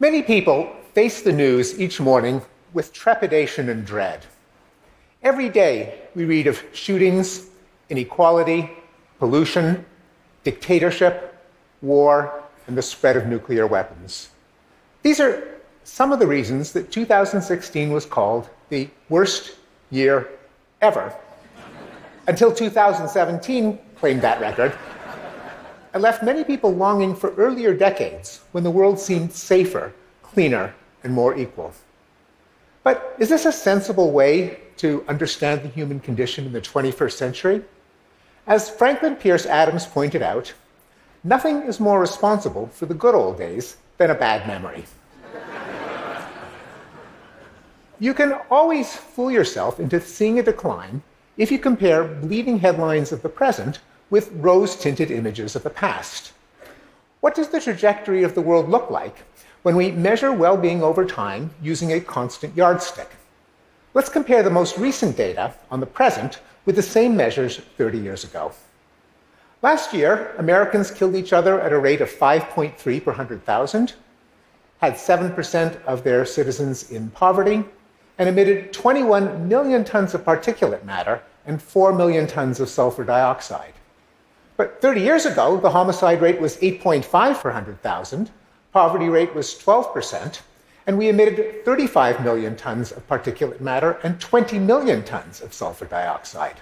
Many people face the news each morning with trepidation and dread. Every day we read of shootings, inequality, pollution, dictatorship, war, and the spread of nuclear weapons. These are some of the reasons that 2016 was called the worst year ever. Until 2017 claimed that record and left many people longing for earlier decades when the world seemed safer, cleaner, and more equal. But is this a sensible way to understand the human condition in the 21st century? As Franklin Pierce Adams pointed out, nothing is more responsible for the good old days than a bad memory. you can always fool yourself into seeing a decline if you compare bleeding headlines of the present with rose tinted images of the past. What does the trajectory of the world look like when we measure well being over time using a constant yardstick? Let's compare the most recent data on the present with the same measures 30 years ago. Last year, Americans killed each other at a rate of 5.3 per 100,000, had 7% of their citizens in poverty, and emitted 21 million tons of particulate matter and 4 million tons of sulfur dioxide. But 30 years ago, the homicide rate was 8.5 per 100,000, poverty rate was 12%, and we emitted 35 million tons of particulate matter and 20 million tons of sulfur dioxide.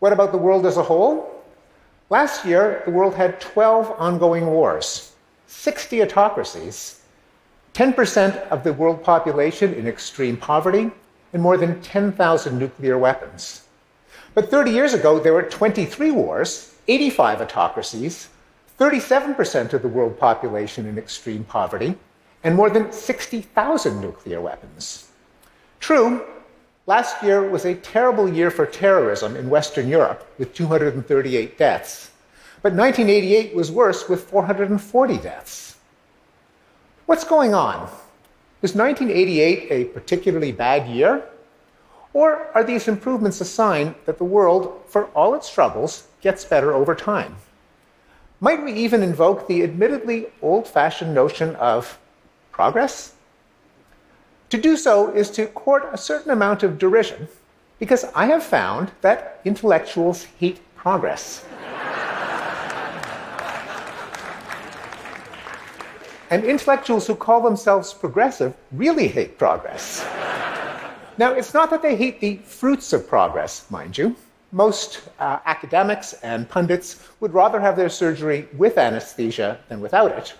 What about the world as a whole? Last year, the world had 12 ongoing wars, 60 autocracies, 10% of the world population in extreme poverty, and more than 10,000 nuclear weapons. But 30 years ago, there were 23 wars, 85 autocracies, 37% of the world population in extreme poverty, and more than 60,000 nuclear weapons. True, last year was a terrible year for terrorism in Western Europe with 238 deaths, but 1988 was worse with 440 deaths. What's going on? Was 1988 a particularly bad year? Or are these improvements a sign that the world, for all its troubles, gets better over time? Might we even invoke the admittedly old fashioned notion of progress? To do so is to court a certain amount of derision, because I have found that intellectuals hate progress. and intellectuals who call themselves progressive really hate progress. Now, it's not that they hate the fruits of progress, mind you. Most uh, academics and pundits would rather have their surgery with anesthesia than without it.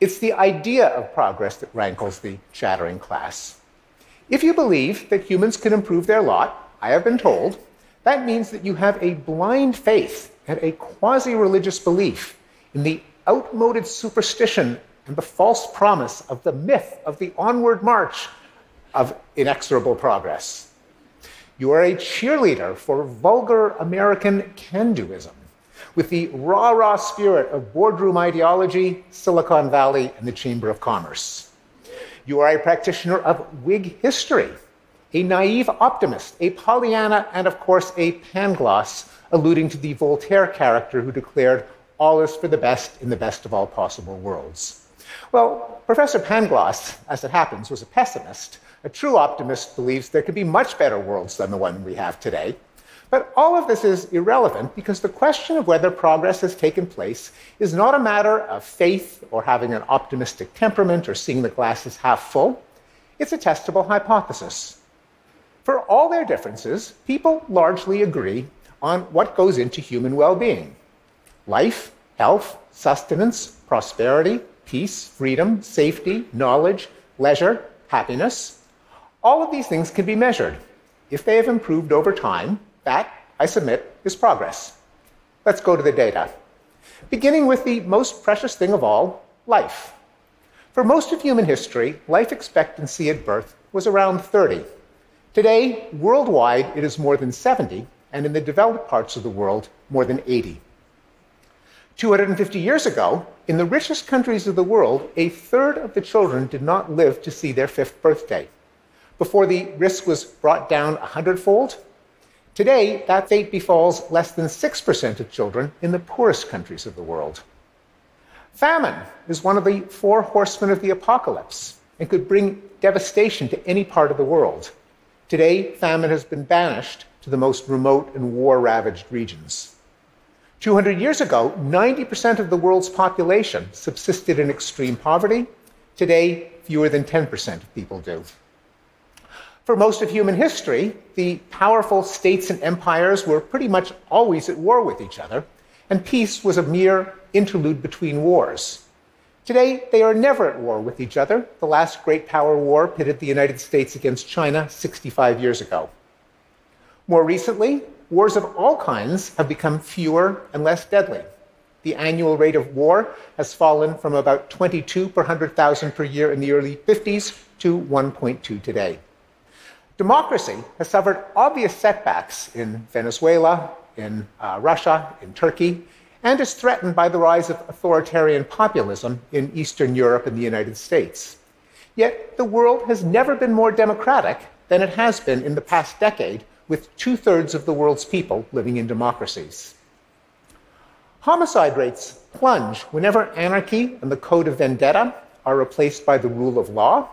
It's the idea of progress that rankles the chattering class. If you believe that humans can improve their lot, I have been told, that means that you have a blind faith and a quasi religious belief in the outmoded superstition and the false promise of the myth of the onward march of inexorable progress. You are a cheerleader for vulgar American can doism with the rah rah spirit of boardroom ideology, Silicon Valley, and the Chamber of Commerce. You are a practitioner of Whig history, a naive optimist, a Pollyanna, and of course a Pangloss, alluding to the Voltaire character who declared, All is for the best in the best of all possible worlds. Well, Professor Pangloss, as it happens, was a pessimist a true optimist believes there could be much better worlds than the one we have today. But all of this is irrelevant because the question of whether progress has taken place is not a matter of faith or having an optimistic temperament or seeing the glass as half full. It's a testable hypothesis. For all their differences, people largely agree on what goes into human well being life, health, sustenance, prosperity, peace, freedom, safety, knowledge, leisure, happiness. All of these things can be measured. If they have improved over time, that, I submit, is progress. Let's go to the data. Beginning with the most precious thing of all life. For most of human history, life expectancy at birth was around 30. Today, worldwide, it is more than 70, and in the developed parts of the world, more than 80. 250 years ago, in the richest countries of the world, a third of the children did not live to see their fifth birthday before the risk was brought down a hundredfold. Today, that fate befalls less than 6% of children in the poorest countries of the world. Famine is one of the four horsemen of the apocalypse and could bring devastation to any part of the world. Today, famine has been banished to the most remote and war ravaged regions. 200 years ago, 90% of the world's population subsisted in extreme poverty. Today, fewer than 10% of people do. For most of human history, the powerful states and empires were pretty much always at war with each other, and peace was a mere interlude between wars. Today, they are never at war with each other. The last great power war pitted the United States against China 65 years ago. More recently, wars of all kinds have become fewer and less deadly. The annual rate of war has fallen from about 22 per 100,000 per year in the early 50s to 1.2 today. Democracy has suffered obvious setbacks in Venezuela, in uh, Russia, in Turkey, and is threatened by the rise of authoritarian populism in Eastern Europe and the United States. Yet the world has never been more democratic than it has been in the past decade, with two thirds of the world's people living in democracies. Homicide rates plunge whenever anarchy and the code of vendetta are replaced by the rule of law.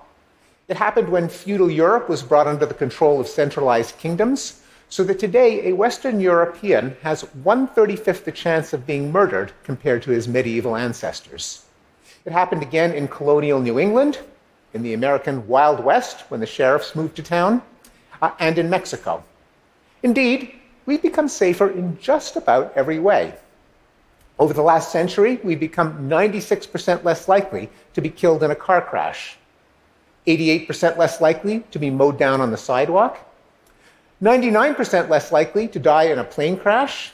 It happened when feudal Europe was brought under the control of centralized kingdoms, so that today a Western European has 135th the chance of being murdered compared to his medieval ancestors. It happened again in colonial New England, in the American Wild West when the sheriffs moved to town, uh, and in Mexico. Indeed, we've become safer in just about every way. Over the last century, we've become 96% less likely to be killed in a car crash, 88% less likely to be mowed down on the sidewalk, 99% less likely to die in a plane crash,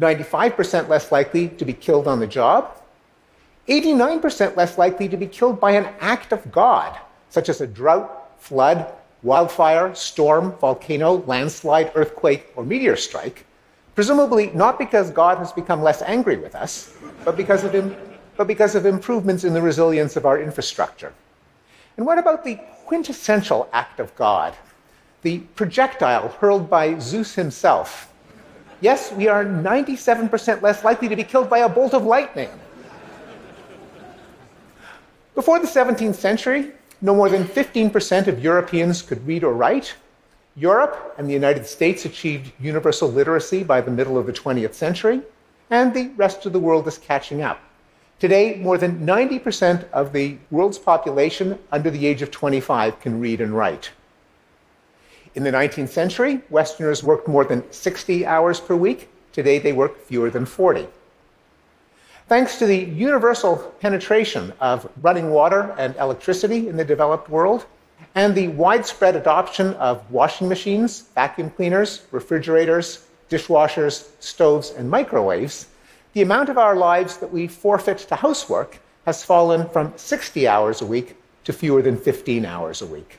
95% less likely to be killed on the job, 89% less likely to be killed by an act of God, such as a drought, flood, wildfire, storm, volcano, landslide, earthquake, or meteor strike, presumably not because God has become less angry with us, but because of, Im- but because of improvements in the resilience of our infrastructure. And what about the quintessential act of God, the projectile hurled by Zeus himself? Yes, we are 97% less likely to be killed by a bolt of lightning. Before the 17th century, no more than 15% of Europeans could read or write. Europe and the United States achieved universal literacy by the middle of the 20th century, and the rest of the world is catching up. Today, more than 90% of the world's population under the age of 25 can read and write. In the 19th century, Westerners worked more than 60 hours per week. Today, they work fewer than 40. Thanks to the universal penetration of running water and electricity in the developed world, and the widespread adoption of washing machines, vacuum cleaners, refrigerators, dishwashers, stoves, and microwaves, the amount of our lives that we forfeit to housework has fallen from 60 hours a week to fewer than 15 hours a week.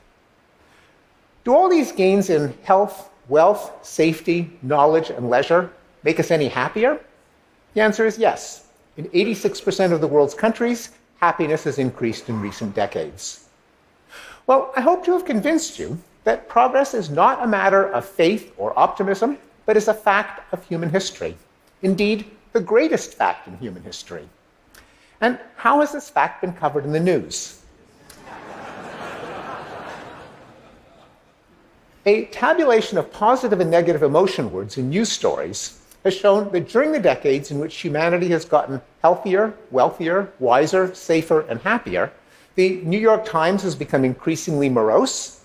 Do all these gains in health, wealth, safety, knowledge, and leisure make us any happier? The answer is yes. In 86% of the world's countries, happiness has increased in recent decades. Well, I hope to have convinced you that progress is not a matter of faith or optimism, but is a fact of human history. Indeed, the greatest fact in human history. And how has this fact been covered in the news? a tabulation of positive and negative emotion words in news stories has shown that during the decades in which humanity has gotten healthier, wealthier, wiser, safer, and happier, the New York Times has become increasingly morose,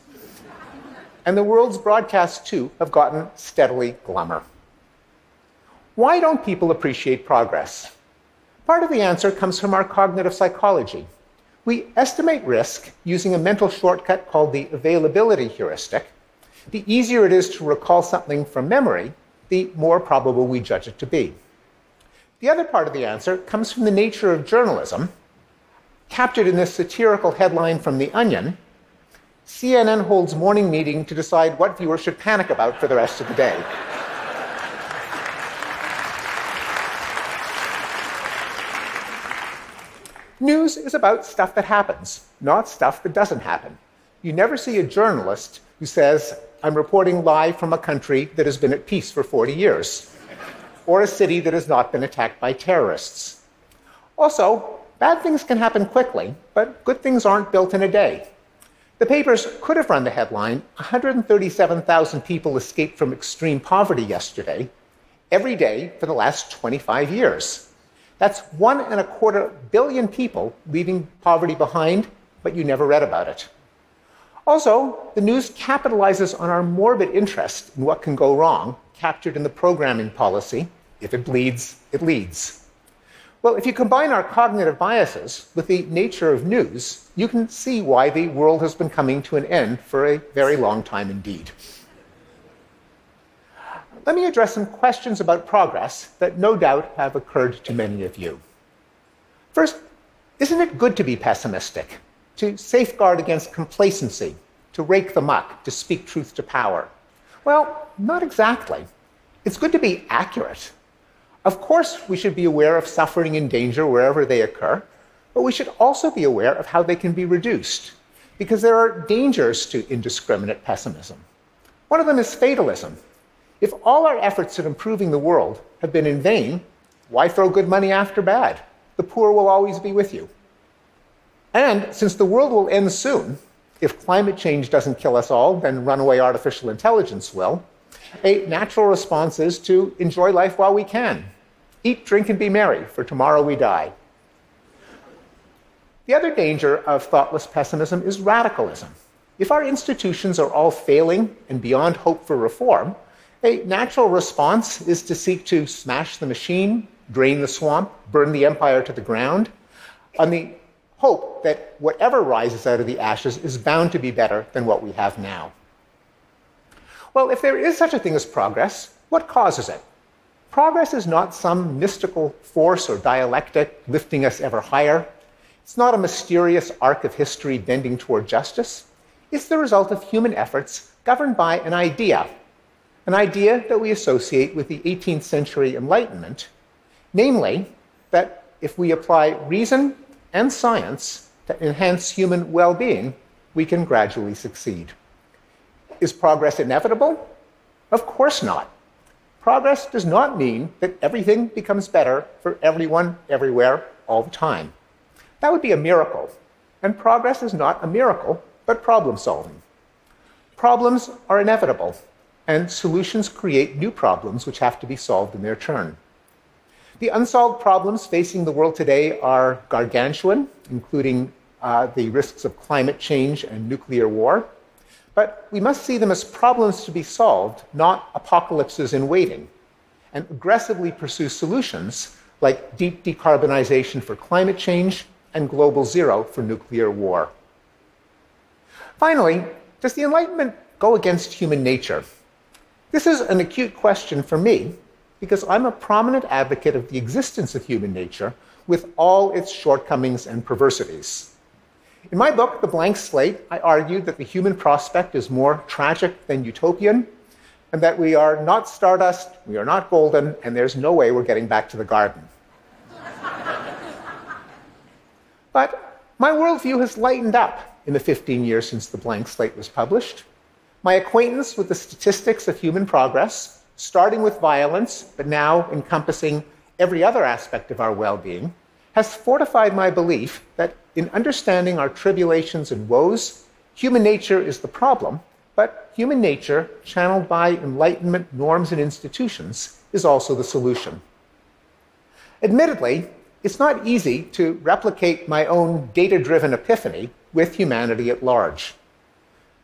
and the world's broadcasts, too, have gotten steadily glummer. Why don't people appreciate progress? Part of the answer comes from our cognitive psychology. We estimate risk using a mental shortcut called the availability heuristic. The easier it is to recall something from memory, the more probable we judge it to be. The other part of the answer comes from the nature of journalism, captured in this satirical headline from The Onion CNN holds morning meeting to decide what viewers should panic about for the rest of the day. News is about stuff that happens, not stuff that doesn't happen. You never see a journalist who says, I'm reporting live from a country that has been at peace for 40 years, or a city that has not been attacked by terrorists. Also, bad things can happen quickly, but good things aren't built in a day. The papers could have run the headline 137,000 people escaped from extreme poverty yesterday, every day for the last 25 years. That's one and a quarter billion people leaving poverty behind, but you never read about it. Also, the news capitalizes on our morbid interest in what can go wrong, captured in the programming policy if it bleeds, it leads. Well, if you combine our cognitive biases with the nature of news, you can see why the world has been coming to an end for a very long time indeed. Let me address some questions about progress that no doubt have occurred to many of you. First, isn't it good to be pessimistic, to safeguard against complacency, to rake the muck, to speak truth to power? Well, not exactly. It's good to be accurate, of course, we should be aware of suffering and danger wherever they occur, but we should also be aware of how they can be reduced, because there are dangers to indiscriminate pessimism. One of them is fatalism. If all our efforts at improving the world have been in vain, why throw good money after bad? The poor will always be with you. And since the world will end soon, if climate change doesn't kill us all, then runaway artificial intelligence will a natural response is to enjoy life while we can. Eat, drink, and be merry, for tomorrow we die. The other danger of thoughtless pessimism is radicalism. If our institutions are all failing and beyond hope for reform, a natural response is to seek to smash the machine, drain the swamp, burn the empire to the ground, on the hope that whatever rises out of the ashes is bound to be better than what we have now. Well, if there is such a thing as progress, what causes it? Progress is not some mystical force or dialectic lifting us ever higher. It's not a mysterious arc of history bending toward justice. It's the result of human efforts governed by an idea, an idea that we associate with the 18th century Enlightenment, namely, that if we apply reason and science to enhance human well being, we can gradually succeed. Is progress inevitable? Of course not. Progress does not mean that everything becomes better for everyone, everywhere, all the time. That would be a miracle. And progress is not a miracle, but problem solving. Problems are inevitable, and solutions create new problems which have to be solved in their turn. The unsolved problems facing the world today are gargantuan, including uh, the risks of climate change and nuclear war. But we must see them as problems to be solved, not apocalypses in waiting, and aggressively pursue solutions like deep decarbonization for climate change and global zero for nuclear war. Finally, does the Enlightenment go against human nature? This is an acute question for me because I'm a prominent advocate of the existence of human nature with all its shortcomings and perversities. In my book, The Blank Slate, I argued that the human prospect is more tragic than utopian, and that we are not stardust, we are not golden, and there's no way we're getting back to the garden. but my worldview has lightened up in the 15 years since The Blank Slate was published. My acquaintance with the statistics of human progress, starting with violence, but now encompassing every other aspect of our well being, has fortified my belief that in understanding our tribulations and woes, human nature is the problem, but human nature, channeled by Enlightenment norms and institutions, is also the solution. Admittedly, it's not easy to replicate my own data driven epiphany with humanity at large.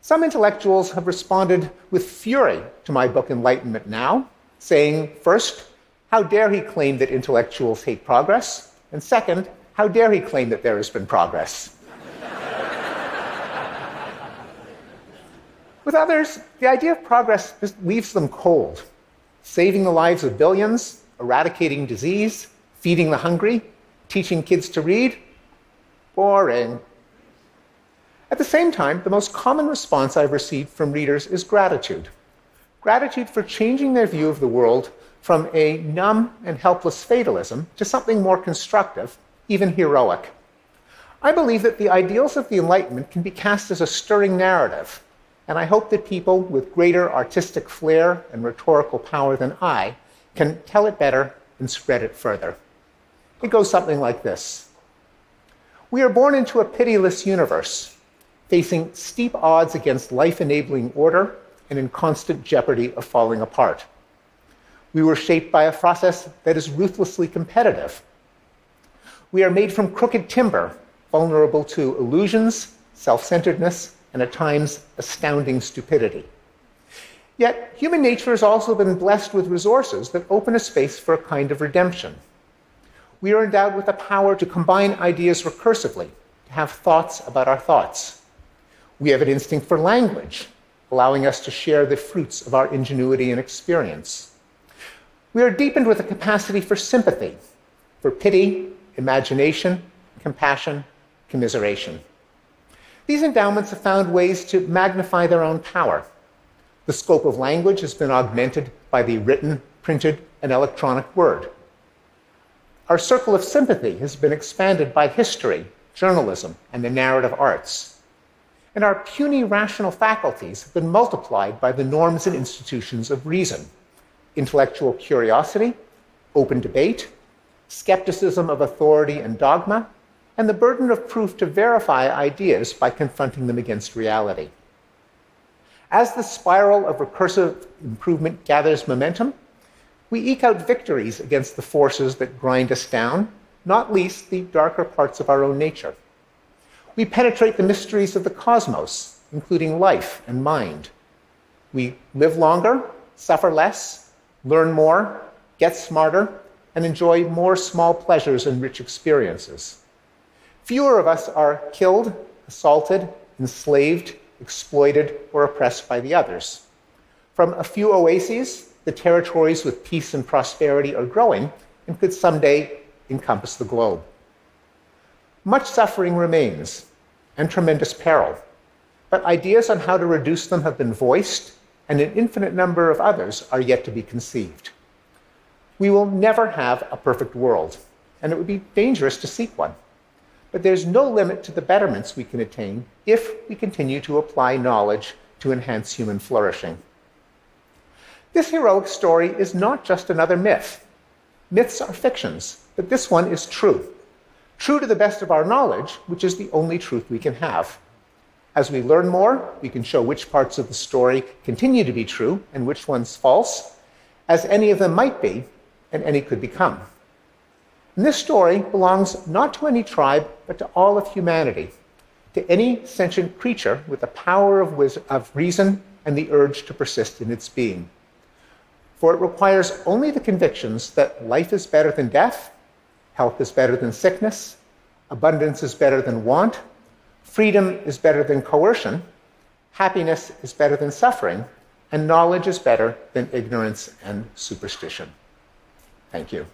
Some intellectuals have responded with fury to my book Enlightenment Now, saying, first, how dare he claim that intellectuals hate progress? And second, how dare he claim that there has been progress? With others, the idea of progress just leaves them cold. Saving the lives of billions, eradicating disease, feeding the hungry, teaching kids to read? Boring. At the same time, the most common response I've received from readers is gratitude. Gratitude for changing their view of the world from a numb and helpless fatalism to something more constructive, even heroic. I believe that the ideals of the Enlightenment can be cast as a stirring narrative, and I hope that people with greater artistic flair and rhetorical power than I can tell it better and spread it further. It goes something like this We are born into a pitiless universe, facing steep odds against life enabling order and in constant jeopardy of falling apart. We were shaped by a process that is ruthlessly competitive. We are made from crooked timber, vulnerable to illusions, self centeredness, and at times astounding stupidity. Yet, human nature has also been blessed with resources that open a space for a kind of redemption. We are endowed with the power to combine ideas recursively, to have thoughts about our thoughts. We have an instinct for language, allowing us to share the fruits of our ingenuity and experience. We are deepened with a capacity for sympathy, for pity, imagination, compassion, commiseration. These endowments have found ways to magnify their own power. The scope of language has been augmented by the written, printed, and electronic word. Our circle of sympathy has been expanded by history, journalism, and the narrative arts. And our puny rational faculties have been multiplied by the norms and institutions of reason intellectual curiosity, open debate, skepticism of authority and dogma, and the burden of proof to verify ideas by confronting them against reality. As the spiral of recursive improvement gathers momentum, we eke out victories against the forces that grind us down, not least the darker parts of our own nature. We penetrate the mysteries of the cosmos, including life and mind. We live longer, suffer less, learn more, get smarter, and enjoy more small pleasures and rich experiences. Fewer of us are killed, assaulted, enslaved, exploited, or oppressed by the others. From a few oases, the territories with peace and prosperity are growing and could someday encompass the globe. Much suffering remains and tremendous peril, but ideas on how to reduce them have been voiced, and an infinite number of others are yet to be conceived. We will never have a perfect world, and it would be dangerous to seek one. But there's no limit to the betterments we can attain if we continue to apply knowledge to enhance human flourishing. This heroic story is not just another myth. Myths are fictions, but this one is true. True to the best of our knowledge, which is the only truth we can have. As we learn more, we can show which parts of the story continue to be true and which ones false, as any of them might be and any could become. And this story belongs not to any tribe, but to all of humanity, to any sentient creature with the power of, of reason and the urge to persist in its being. For it requires only the convictions that life is better than death, health is better than sickness, abundance is better than want, freedom is better than coercion, happiness is better than suffering, and knowledge is better than ignorance and superstition. Thank you.